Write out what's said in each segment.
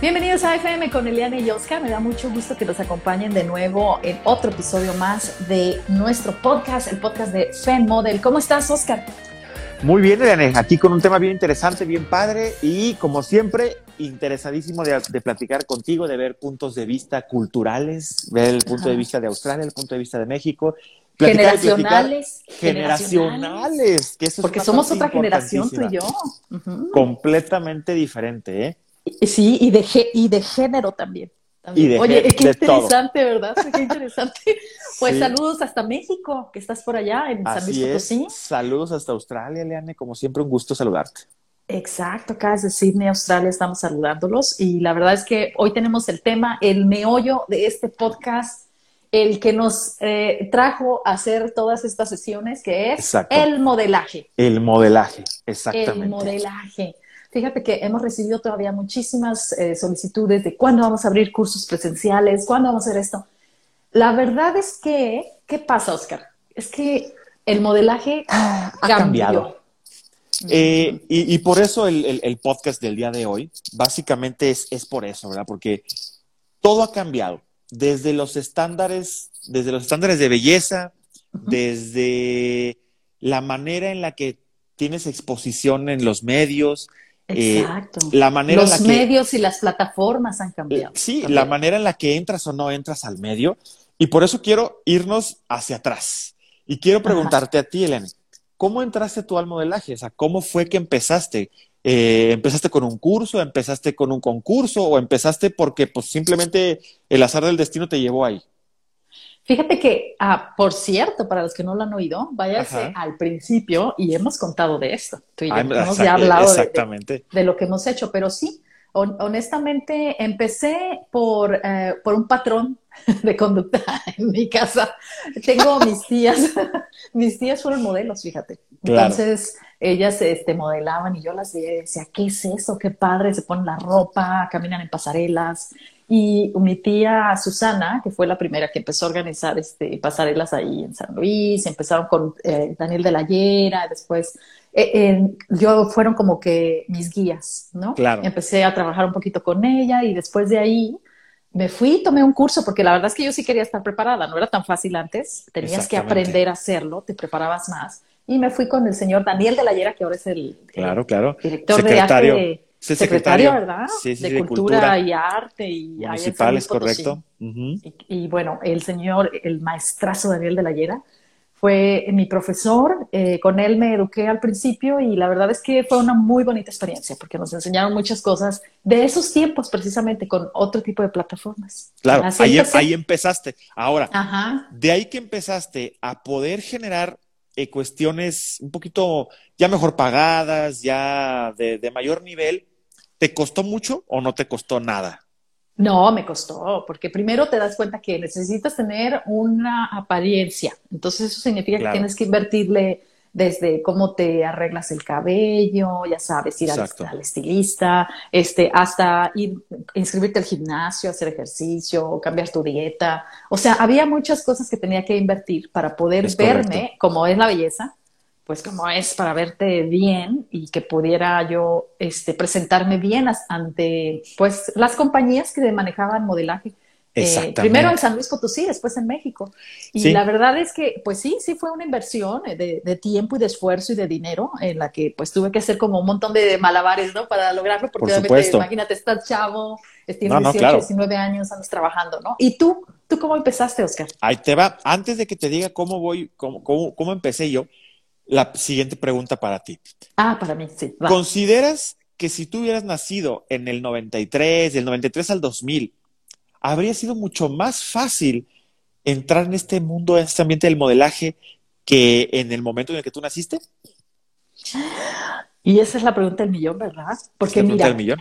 Bienvenidos a FM con Eliane y Oscar. Me da mucho gusto que nos acompañen de nuevo en otro episodio más de nuestro podcast, el podcast de Fem Model. ¿Cómo estás, Oscar? Muy bien, Eliane. Aquí con un tema bien interesante, bien padre y, como siempre, interesadísimo de, platicar contigo, de ver puntos de vista culturales, ver el punto de vista de Australia, el punto de vista de México. generacionales, generacionales. que eso Porque somos otra generación, tú y yo. Completamente diferente, ¿eh? Sí, y de, y de género también. Oye, qué interesante, ¿verdad? Qué interesante. Pues saludos hasta México, que estás por allá en San Luis Potosí. Saludos hasta Australia, Leane, como siempre, un gusto saludarte. Exacto, acá desde Sydney, Australia, estamos saludándolos y la verdad es que hoy tenemos el tema, el meollo de este podcast, el que nos eh, trajo a hacer todas estas sesiones, que es el modelaje. El modelaje, exactamente. El modelaje. Fíjate que hemos recibido todavía muchísimas eh, solicitudes de cuándo vamos a abrir cursos presenciales, cuándo vamos a hacer esto. La verdad es que, ¿qué pasa, Oscar? Es que el modelaje ha cambiado. Eh, y, por eso el, podcast del día de hoy, básicamente es, es por eso, ¿verdad? Porque todo ha cambiado. Desde los estándares, desde los estándares de belleza, desde la manera en la que tienes exposición en los medios, eh, Exacto. la manera Los medios y las plataformas han cambiado. Sí, la manera en la que entras o no entras al medio. Y por eso quiero irnos hacia atrás. Y quiero preguntarte a ti, Elena, ¿cómo entraste tú al modelaje? O sea, ¿cómo fue que empezaste? Eh, ¿Empezaste con un curso? ¿Empezaste con un concurso? ¿O empezaste porque pues simplemente el azar del destino te llevó ahí? Fíjate que, ah, por cierto, para los que no lo han oído, váyase al principio y hemos contado de esto. Tú y yo hemos ya hablado De, lo que hemos hecho, pero sí, honestamente empecé por, eh, por un patrón de conducta en mi casa. Tengo mis tías, mis tías fueron modelos, fíjate. Entonces, ellas este, modelaban y yo las veía y decía, ¿qué es eso? Qué padre, se ponen la ropa, caminan en pasarelas. Y mi tía Susana, que fue la primera que empezó a organizar este, pasarelas ahí en San Luis, empezaron con eh, Daniel de la Llera, después eh, yo fueron como que mis guías, ¿no? Claro. Empecé a trabajar un poquito con ella y después de ahí me fui, tomé un curso, porque la verdad es que yo sí quería estar preparada, no era tan fácil antes, tenías que aprender a hacerlo, te preparabas más. Y me fui con el señor Daniel de la Llera, que ahora es el, claro, claro. director de arte secretario, ¿verdad? Sí, sí, de, cultura y Arte y municipales, correcto. y, bueno, el señor, el maestrazo Daniel de la Llera, fue mi profesor. Eh, con él me eduqué al principio y la verdad es que fue una muy bonita experiencia porque nos enseñaron muchas cosas de esos tiempos precisamente con otro tipo de plataformas. Claro, ahí, ahí, empezaste. Ahora, de ahí que empezaste a poder generar eh, cuestiones un poquito ya mejor pagadas, ya de, de mayor nivel, ¿Te costó mucho o no te costó nada? No, me costó, porque primero te das cuenta que necesitas tener una apariencia. Entonces eso significa que tienes que invertirle desde cómo te arreglas el cabello, ya sabes, ir al, estilista, este, hasta ir, inscribirte al gimnasio, hacer ejercicio, cambiar tu dieta. O sea, había muchas cosas que tenía que invertir para poder verme como es la belleza pues como es para verte bien y que pudiera yo este, presentarme bien ante pues las compañías que manejaban modelaje. Eh, primero en San Luis Potosí, después en México. Y la verdad es que, pues sí, sí fue una inversión de, tiempo y de esfuerzo y de dinero en la que pues tuve que hacer como un montón de malabares, ¿no? Para lograrlo, porque obviamente, imagínate, estás chavo, tienes 18, 19 años, andas trabajando, ¿no? ¿Y tú? ¿Tú cómo empezaste, Oscar? Ahí te va. Antes de que te diga cómo voy, cómo, cómo, cómo empecé yo, la siguiente pregunta para ti. Ah, para mí, sí. ¿Consideras que si tú hubieras nacido en el 93, del 93 al 2000, habría sido mucho más fácil entrar en este mundo, en este ambiente del modelaje, que en el momento en el que tú naciste? Y esa es la pregunta del millón, ¿verdad? Porque mira, del millón?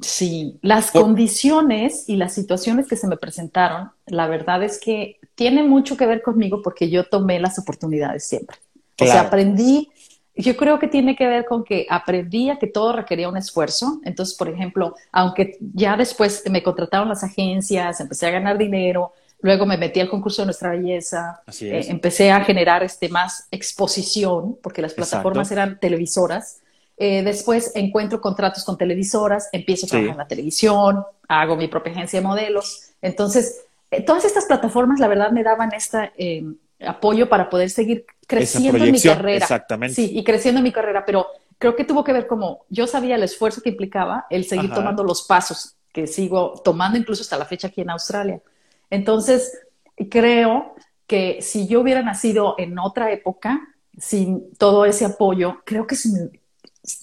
sí, las condiciones y las situaciones que se me presentaron, la verdad es que tiene mucho que ver conmigo porque yo tomé las oportunidades siempre. O sea, aprendí, yo creo que tiene que ver con que aprendí a que todo requería un esfuerzo. Entonces, por ejemplo, aunque ya después me contrataron las agencias, empecé a ganar dinero, luego me metí al concurso de Nuestra Belleza, eh, empecé a generar este, más exposición, porque las plataformas eran televisoras. eh, después encuentro contratos con televisoras, empiezo a trabajar en la televisión, hago mi propia agencia de modelos. Entonces, eh, todas estas plataformas, la verdad, me daban este apoyo para poder seguir creciendo en mi carrera. Exactamente. Sí, y creciendo en mi carrera, pero creo que tuvo que ver como yo sabía el esfuerzo que implicaba el seguir tomando los pasos que sigo tomando incluso hasta la fecha aquí en Australia. Entonces, creo que si yo hubiera nacido en otra época, sin todo ese apoyo, creo que si me,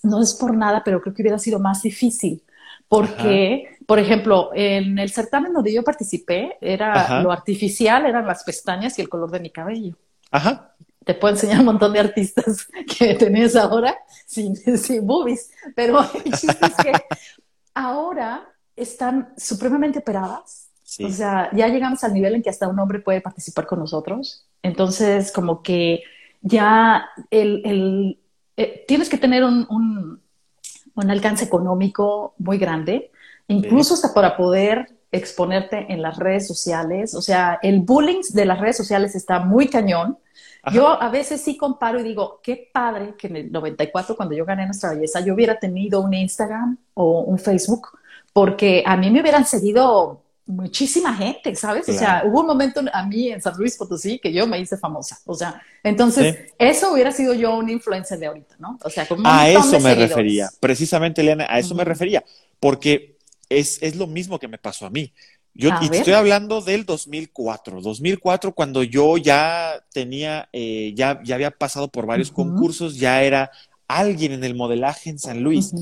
no es por nada, pero creo que hubiera sido más difícil. Porque, por ejemplo, en el certamen donde yo participé, era lo artificial, eran las pestañas y el color de mi cabello. Ajá. Te puedo enseñar un montón de artistas que tenés ahora sin, sin boobies, pero el chiste es que ahora están supremamente operadas. O sea, ya llegamos al nivel en que hasta un hombre puede participar con nosotros. Entonces, como que ya el, el eh, tienes que tener un, un, alcance económico muy grande, incluso hasta para poder exponerte en las redes sociales. O sea, el bullying de las redes sociales está muy cañón. Yo a veces sí comparo y digo, qué padre que en el 94, cuando yo gané Nuestra Belleza, yo hubiera tenido un Instagram o un Facebook, porque a mí me hubieran seguido muchísima gente, ¿sabes? O sea, hubo un momento a mí en San Luis Potosí que yo me hice famosa. O sea, entonces eso hubiera sido yo una influencer de ahorita, ¿no? O sea, como A eso me refería, precisamente, Eliana, a eso me refería, porque es, es, lo mismo que me pasó a mí. Yo y estoy hablando del 2004, 2004 cuando yo ya tenía, eh, ya, ya había pasado por varios concursos, ya era alguien en el modelaje en San Luis.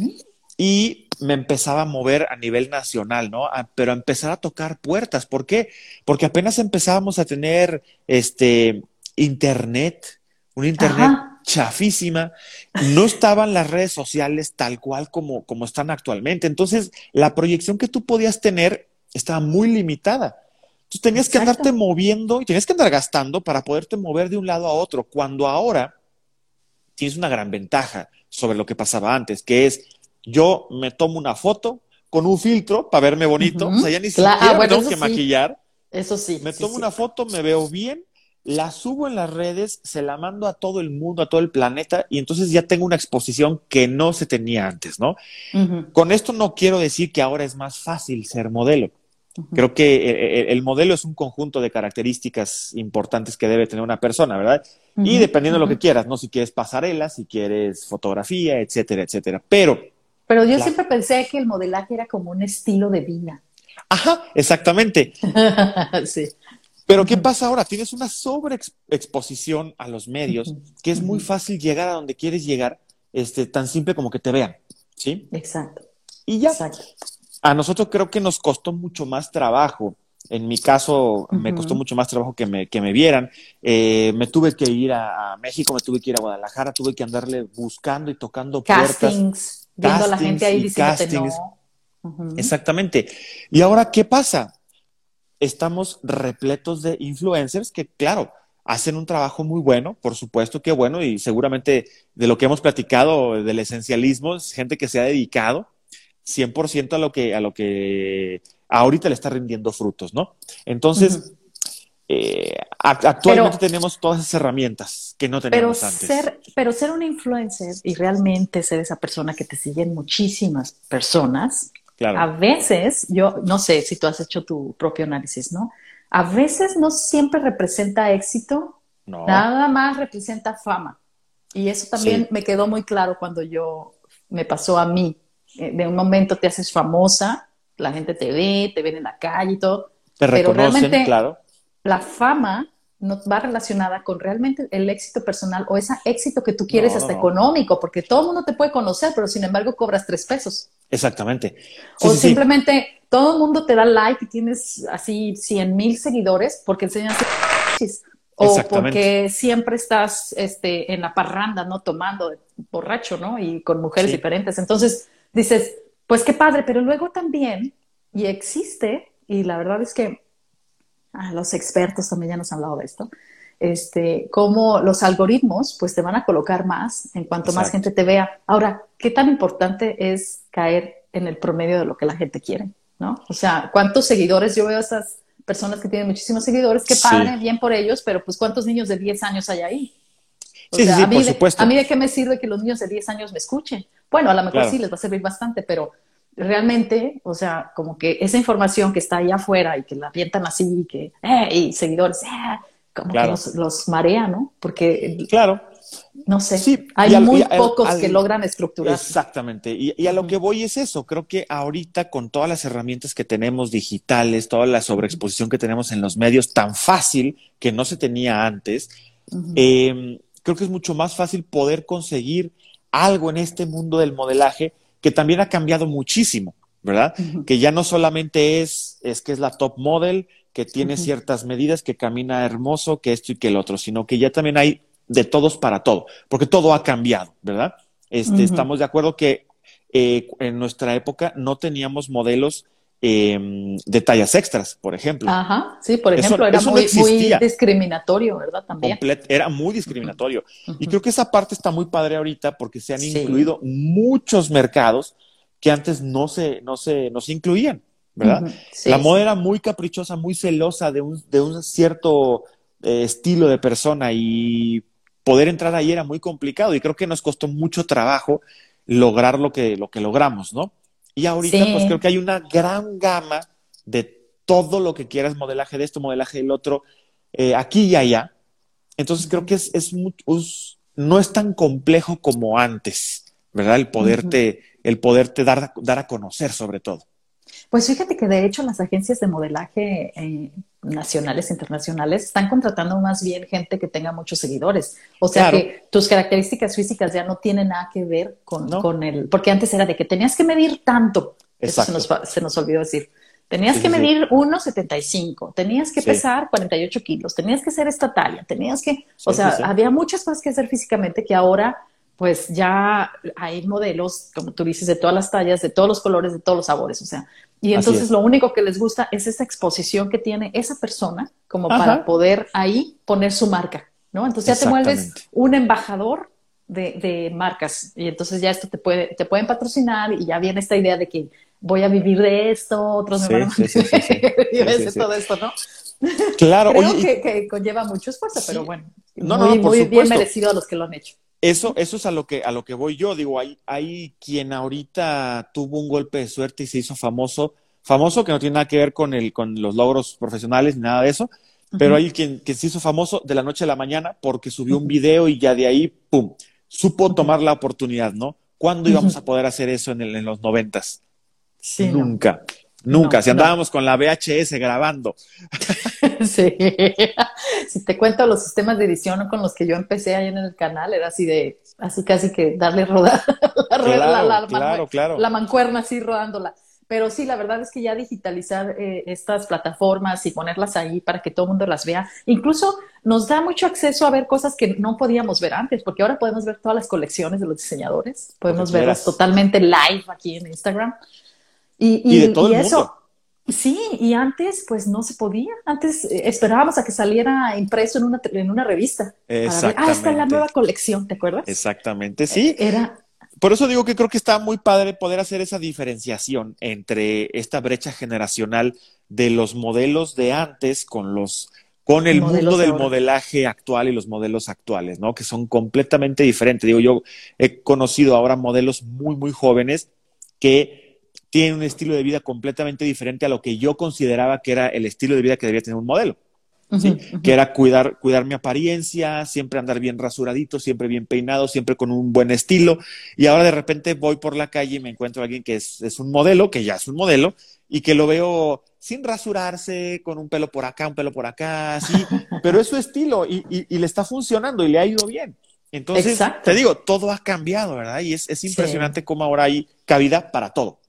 Y me empezaba a mover a nivel nacional, ¿no? pero a empezar a tocar puertas. ¿Por qué? Porque apenas empezábamos a tener este internet, un internet chafísima, no estaban las redes sociales tal cual como, como están actualmente. Entonces, la proyección que tú podías tener estaba muy limitada. Tú tenías que andarte moviendo y tenías que andar gastando para poderte mover de un lado a otro, cuando ahora tienes una gran ventaja sobre lo que pasaba antes, que es yo me tomo una foto con un filtro para verme bonito, o sea, ya ni siquiera ah, tengo que maquillar. Eso sí. Me tomo una foto, me veo bien, la subo en las redes, se la mando a todo el mundo, a todo el planeta, y entonces ya tengo una exposición que no se tenía antes, ¿no? Con esto no quiero decir que ahora es más fácil ser modelo. Creo que eh, eh, el, modelo es un conjunto de características importantes que debe tener una persona, ¿verdad? Y dependiendo de lo que quieras, ¿no? Si quieres pasarela, si quieres fotografía, etcétera, etcétera. Pero pero yo siempre pensé que el modelaje era como un estilo de vida. Ajá, exactamente. sí. Pero ¿qué pasa ahora? Tienes una sobreexposición a los medios que es muy fácil llegar a donde quieres llegar, este, tan simple como que te vean, ¿sí? Exacto. Y ya. A nosotros creo que nos costó mucho más trabajo. En mi caso, me costó mucho más trabajo que me, que me vieran. Eh, me tuve que ir a, México, me tuve que ir a Guadalajara, tuve que andarle buscando y tocando puertas viendo a la gente ahí diciendo no. Exactamente. Y ahora, ¿qué pasa? Estamos repletos de influencers que, claro, hacen un trabajo muy bueno, por supuesto que bueno, y seguramente de lo que hemos platicado del esencialismo, es gente que se ha dedicado 100% a lo que, a lo que ahorita le está rindiendo frutos, ¿no? Entonces, eh, actualmente tenemos todas esas herramientas que no teníamos pero antes. Ser, pero ser un influencer y realmente ser esa persona que te siguen muchísimas personas, a veces, yo no sé si tú has hecho tu propio análisis, ¿no? A veces no siempre representa éxito, nada más representa fama. Y eso también me quedó muy claro cuando yo me pasó a mí. Eh, de un momento te haces famosa, la gente te ve, te ven en la calle y todo. Te reconocen, claro la fama no va relacionada con realmente el éxito personal o ese éxito que tú quieres hasta económico, porque todo el mundo te puede conocer, pero sin embargo cobras tres pesos. Exactamente. o simplemente todo el mundo te da like y tienes así 100 mil seguidores porque enseñas o porque siempre estás este, en la parranda, ¿no? Tomando borracho, ¿no? Y con mujeres diferentes. Entonces dices, pues qué padre, pero luego también, y existe, y la verdad es que los expertos también ya nos han hablado de esto, este, cómo los algoritmos pues te van a colocar más en cuanto más gente te vea. Ahora, ¿qué tan importante es caer en el promedio de lo que la gente quiere? ¿No? O sea, ¿cuántos seguidores? Yo veo a esas personas que tienen muchísimos seguidores, qué padre, bien por ellos, pero pues ¿cuántos niños de 10 años hay ahí? sí, sí, por supuesto. ¿A mí de qué me sirve que los niños de 10 años me escuchen? Bueno, a lo mejor sí les va a servir bastante, pero realmente, o sea, como que esa información que está ahí afuera y que la avientan así, que, eh, y seguidores, eh, como que los, marea, ¿no? Porque, claro. No sé, sí, hay muy pocos que logran estructurar. Exactamente, y, a lo que voy es eso, creo que ahorita con todas las herramientas que tenemos digitales, toda la sobreexposición que tenemos en los medios, tan fácil que no se tenía antes, em, creo que es mucho más fácil poder conseguir algo en este mundo del modelaje que también ha cambiado muchísimo, ¿verdad? Que ya no solamente es, es que es la top model, que tiene ciertas medidas, que camina hermoso, que esto y que el otro, sino que ya también hay de todos para todo, porque todo ha cambiado, ¿verdad? Este, Estamos de acuerdo que eh, en nuestra época no teníamos modelos em, de tallas extras, por ejemplo. Ajá, sí, por ejemplo, era muy, discriminatorio, ¿verdad? También. era muy discriminatorio. Y creo que esa parte está muy padre ahorita porque se han incluido muchos mercados que antes no se, no se, no se incluían, ¿verdad? La moda era muy caprichosa, muy celosa de un, de un cierto eh, estilo de persona y poder entrar ahí era muy complicado y creo que nos costó mucho trabajo lograr lo que, lo que logramos, ¿no? Y ahorita pues creo que hay una gran gama de todo lo que quieras, modelaje de esto, modelaje del otro, eh, aquí y allá. Entonces creo que es, es, no es tan complejo como antes, ¿verdad? El poderte, el poderte dar, dar a conocer sobre todo. Pues fíjate que de hecho las agencias de modelaje eh, nacionales, internacionales, están contratando más bien gente que tenga muchos seguidores. O sea que tus características físicas ya no tienen nada que ver con, con el, porque antes era de que tenías que medir tanto. Eso se nos, se nos olvidó decir. Tenías que medir 1,75, tenías que pesar 48 kilos, tenías que ser esta talla, tenías que, o sea, había muchas cosas que hacer físicamente que ahora pues ya hay modelos, como tú dices, de todas las tallas, de todos los colores, de todos los sabores, o sea, y entonces lo único que les gusta es esa exposición que tiene esa persona como para poder ahí poner su marca, ¿no? Entonces ya te vuelves un embajador de, marcas y entonces ya esto te puede, te pueden patrocinar y ya viene esta idea de que voy a vivir de esto, otros me van a vivir de todo esto, ¿no? Claro, Creo que, conlleva mucho esfuerzo, pero bueno, muy, muy bien merecido a los que lo han hecho. Eso, eso es a lo que, a lo que voy yo. Digo, hay, hay quien ahorita tuvo un golpe de suerte y se hizo famoso, famoso que no tiene nada que ver con el, con los logros profesionales ni nada de eso, pero hay quien, que se hizo famoso de la noche a la mañana porque subió un video y ya de ahí, pum, supo tomar la oportunidad, ¿no? ¿Cuándo íbamos a poder hacer eso en, el, en los noventas? Sí, Nunca. Nunca, si andábamos con la VHS grabando. sí. si te cuento los sistemas de edición con los que yo empecé ahí en el canal, era así de, así casi que darle rodar la, claro, claro, claro. la mancuerna así rodándola. Pero sí, la verdad es que ya digitalizar eh, estas plataformas y ponerlas ahí para que todo el mundo las vea, incluso nos da mucho acceso a ver cosas que no podíamos ver antes, porque ahora podemos ver todas las colecciones de los diseñadores, podemos verlas totalmente live aquí en Instagram. Y, de todo el eso, Sí, y antes pues no se podía. Antes eh, esperábamos a que saliera impreso en una, en una revista. Exactamente. ah, está la nueva colección, ¿te acuerdas? Exactamente, sí. Eh, era... Por eso digo que creo que está muy padre poder hacer esa diferenciación entre esta brecha generacional de los modelos de antes con los con el mundo del modelaje actual y los modelos actuales, ¿no? Que son completamente diferentes. Digo, yo he conocido ahora modelos muy, muy jóvenes que tiene un estilo de vida completamente diferente a lo que yo consideraba que era el estilo de vida que debía tener un modelo. ¿sí? Que era cuidar, cuidar mi apariencia, siempre andar bien rasuradito, siempre bien peinado, siempre con un buen estilo. Y ahora de repente voy por la calle y me encuentro a alguien que es, es un modelo, que ya es un modelo, y que lo veo sin rasurarse, con un pelo por acá, un pelo por acá, así, pero es su estilo y, y, le está funcionando y le ha ido bien. Entonces, te digo, todo ha cambiado, ¿verdad? Y es, es impresionante cómo ahora hay cabida para todo.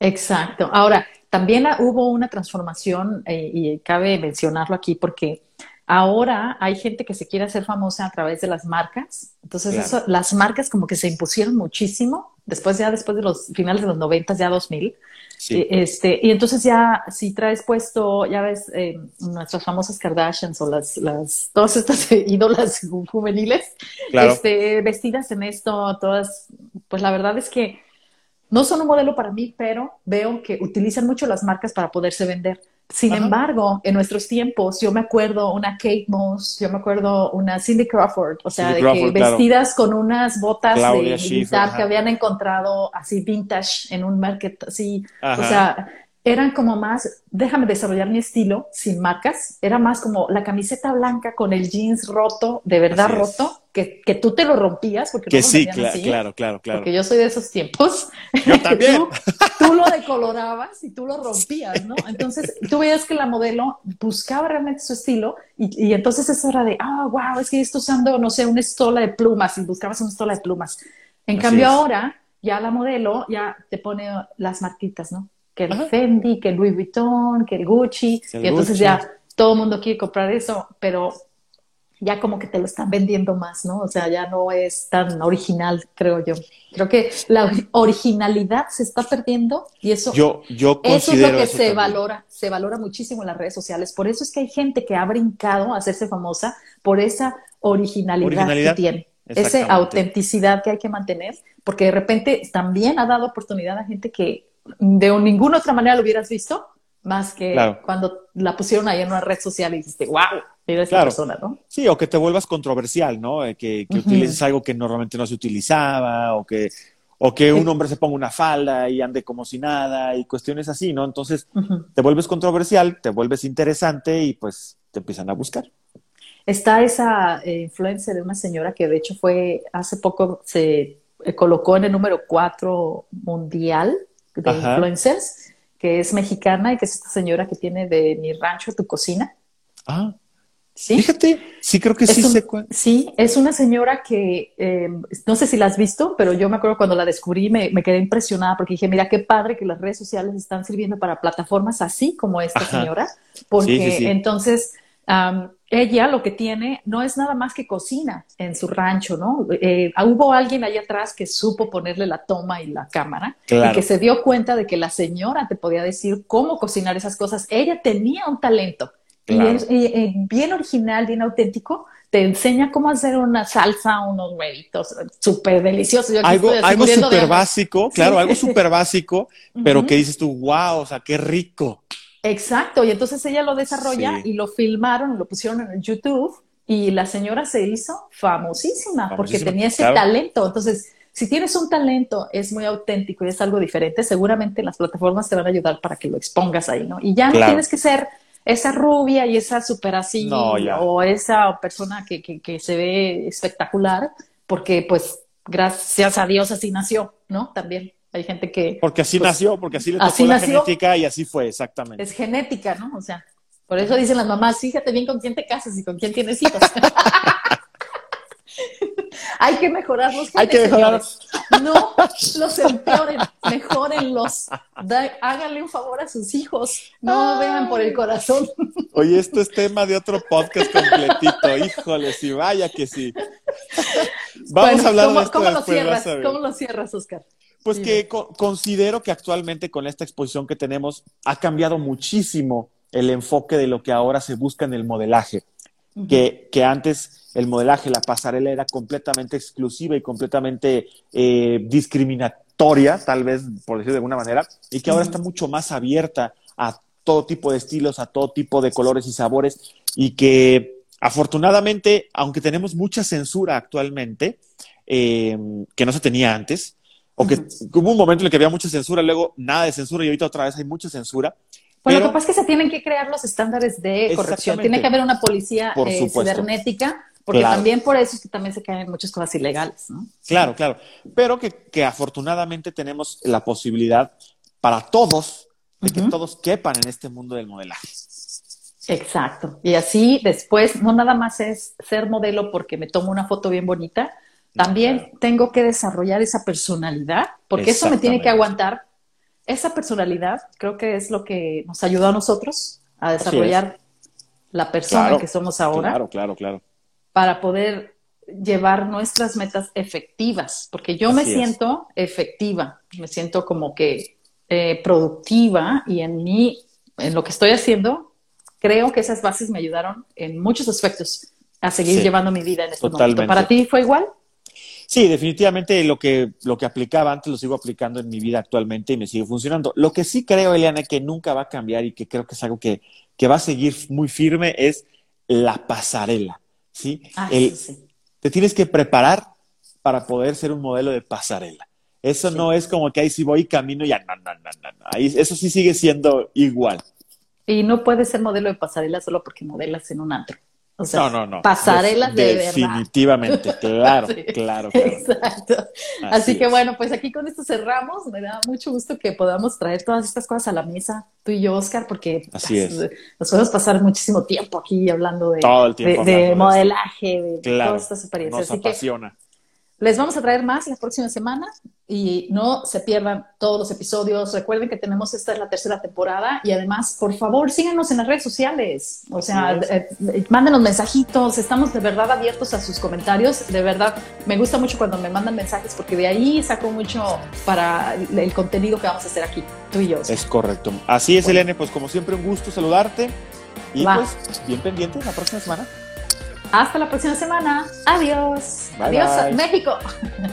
Exacto. Ahora, también hubo una transformación eh, y cabe mencionarlo aquí porque ahora hay gente que se quiere hacer famosa a través de las marcas. Entonces, las marcas como que se impusieron muchísimo después ya después de los finales de los 90, ya 2000. Sí. Este, y entonces ya si traes puesto, ya ves, eh, nuestras famosas Kardashians o las, las todas estas ídolas juveniles, este, vestidas en esto, todas, pues la verdad es que no son un modelo para mí, pero veo que utilizan mucho las marcas para poderse vender. Sin embargo, en nuestros tiempos, yo me acuerdo una Kate Moss, yo me acuerdo una Cindy Crawford, o sea, de que vestidas con unas botas de militar que habían encontrado así vintage en un market, así, o sea, eran como más, déjame desarrollar mi estilo sin marcas, era más como la camiseta blanca con el jeans roto, de verdad roto, que, que, tú te lo rompías. Porque que sí, claro, claro, claro. Porque yo soy de esos tiempos. Yo también. tú, lo decolorabas y tú lo rompías, ¿no? Entonces tú veías que la modelo buscaba realmente su estilo y, y entonces eso era de, ah, wow, es que estoy usando, no sé, una estola de plumas y buscabas una estola de plumas. En cambio ahora ya la modelo ya te pone las marquitas, ¿no? Que el Fendi, que el Louis Vuitton, que el Gucci, y entonces ya todo el mundo quiere comprar eso, pero ya como que te lo están vendiendo más, ¿no? O sea, ya no es tan original, creo yo. Creo que la originalidad se está perdiendo y eso, yo, yo eso es lo que se valora, se valora muchísimo en las redes sociales. Por eso es que hay gente que ha brincado a hacerse famosa por esa originalidad, que tiene, esa autenticidad que hay que mantener, porque de repente también ha dado oportunidad a gente que de ninguna otra manera lo hubieras visto, más que cuando la pusieron ahí en una red social y dijiste, wow, era esa persona, ¿no? Sí, o que te vuelvas controversial, ¿no? Eh, que, que utilices algo que normalmente no se utilizaba, o que, o que un hombre se ponga una falda y ande como si nada, y cuestiones así, ¿no? Entonces, te vuelves controversial, te vuelves interesante y pues te empiezan a buscar. Está esa eh, influencia de una señora que de hecho fue, hace poco se eh, colocó en el número 4 mundial de influencers, que es mexicana y que es esta señora que tiene de mi rancho tu cocina. Ah. ¿Sí? Fíjate, sí creo que sí sé Sí, es una señora que em, no sé si la has visto, pero yo me acuerdo cuando la descubrí me, me, quedé impresionada porque dije, mira qué padre que las redes sociales están sirviendo para plataformas así como esta señora, porque entonces ella lo que tiene no es nada más que cocina en su rancho, ¿no? Eh, hubo alguien ahí atrás que supo ponerle la toma y la cámara y que se dio cuenta de que la señora te podía decir cómo cocinar esas cosas. Ella tenía un talento y, es, bien original, bien auténtico. Te enseña cómo hacer una salsa, unos huevitos súper deliciosos. algo algo súper básico, claro, algo súper básico, pero que dices tú, wow, o sea, qué rico. Exacto, y entonces ella lo desarrolla y lo filmaron, lo pusieron en YouTube y la señora se hizo famosísima, porque tenía ese talento. Entonces, si tienes un talento, es muy auténtico y es algo diferente, seguramente las plataformas te van a ayudar para que lo expongas ahí, ¿no? Y ya no tienes que ser esa rubia y esa super así o esa persona que, que, que se ve espectacular, porque pues gracias a Dios así nació, ¿no? También. Hay gente que... Porque así pues, nació, porque así le tocó la genética y así fue, exactamente. Es genética, ¿no? O sea, por eso dicen las mamás, fíjate bien con quién te casas y con quién tienes hijos. Hay que mejorar los Hay que mejorarlos. No los empeoren, mejorenlos. háganle un favor a sus hijos. No vean por el corazón. Oye, esto es tema de otro podcast completito. Híjole, sí, vaya que sí. Vamos a hablar ¿cómo, de esto ¿cómo lo cierras? ¿Cómo lo cierras, Oscar? Pues que considero que actualmente con esta exposición que tenemos ha cambiado muchísimo el enfoque de lo que ahora se busca en el modelaje. que, que, antes el modelaje, la pasarela era completamente exclusiva y completamente eh, discriminatoria, tal vez por decirlo de alguna manera, y que ahora está mucho más abierta a todo tipo de estilos, a todo tipo de colores y sabores, y que afortunadamente, aunque tenemos mucha censura actualmente, eh, que no se tenía antes, o que hubo un momento en el que había mucha censura, luego nada de censura y ahorita otra vez hay mucha censura. Bueno, lo que pasa es que se tienen que crear los estándares de corrección. Tiene que haber una policía eh, cibernética, porque también por eso es que también se caen muchas cosas ilegales, ¿no? Claro, claro. Pero que, que afortunadamente tenemos la posibilidad para todos de que todos quepan en este mundo del modelaje. Exacto. Y así después, no nada más es ser modelo porque me tomo una foto bien bonita, también tengo que desarrollar esa personalidad, porque eso me tiene que aguantar. Esa personalidad creo que es lo que nos ayudó a nosotros a desarrollar la persona que somos ahora. Claro, claro, claro. Para poder llevar nuestras metas efectivas, porque yo me siento efectiva, me siento como que eh, productiva y en mí, en lo que estoy haciendo, creo que esas bases me ayudaron en muchos aspectos a seguir llevando mi vida en este momento. ¿Para ti fue igual? Sí, definitivamente lo que, lo que aplicaba antes lo sigo aplicando en mi vida actualmente y me sigue funcionando. Lo que sí creo, Eliana, que nunca va a cambiar y que creo que es algo que, que va a seguir muy firme es la pasarela. ¿sí? Ah, sí. Te tienes que preparar para poder ser un modelo de pasarela. Eso no es como que ahí sí voy camino y ya, no, no, no, no. Ahí, eso sí sigue siendo igual. Y no puedes ser modelo de pasarela solo porque modelas en un antro. O sea, no, no, no. pasarelas de, Definitivamente, claro, claro, Exacto. Así, que bueno, pues aquí con esto cerramos. Me da mucho gusto que podamos traer todas estas cosas a la mesa, tú y yo, Oscar, porque Así es. nos podemos pasar muchísimo tiempo aquí hablando de, de, modelaje, de, todas estas experiencias. Nos apasiona. Les vamos a traer más la próxima semana y no se pierdan todos los episodios. Recuerden que tenemos esta es la tercera temporada y además, por favor, síganos en las redes sociales. O sea, eh, eh, mándenos mensajitos. Estamos de verdad abiertos a sus comentarios. De verdad, me gusta mucho cuando me mandan mensajes porque de ahí saco mucho para el contenido que vamos a hacer aquí, tú y yo. Es correcto. Así es, Elene. Pues como siempre, un gusto saludarte y pues bien pendientes la próxima semana. Hasta la próxima semana. Adiós. Adiós, México.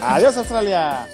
Adiós, Australia.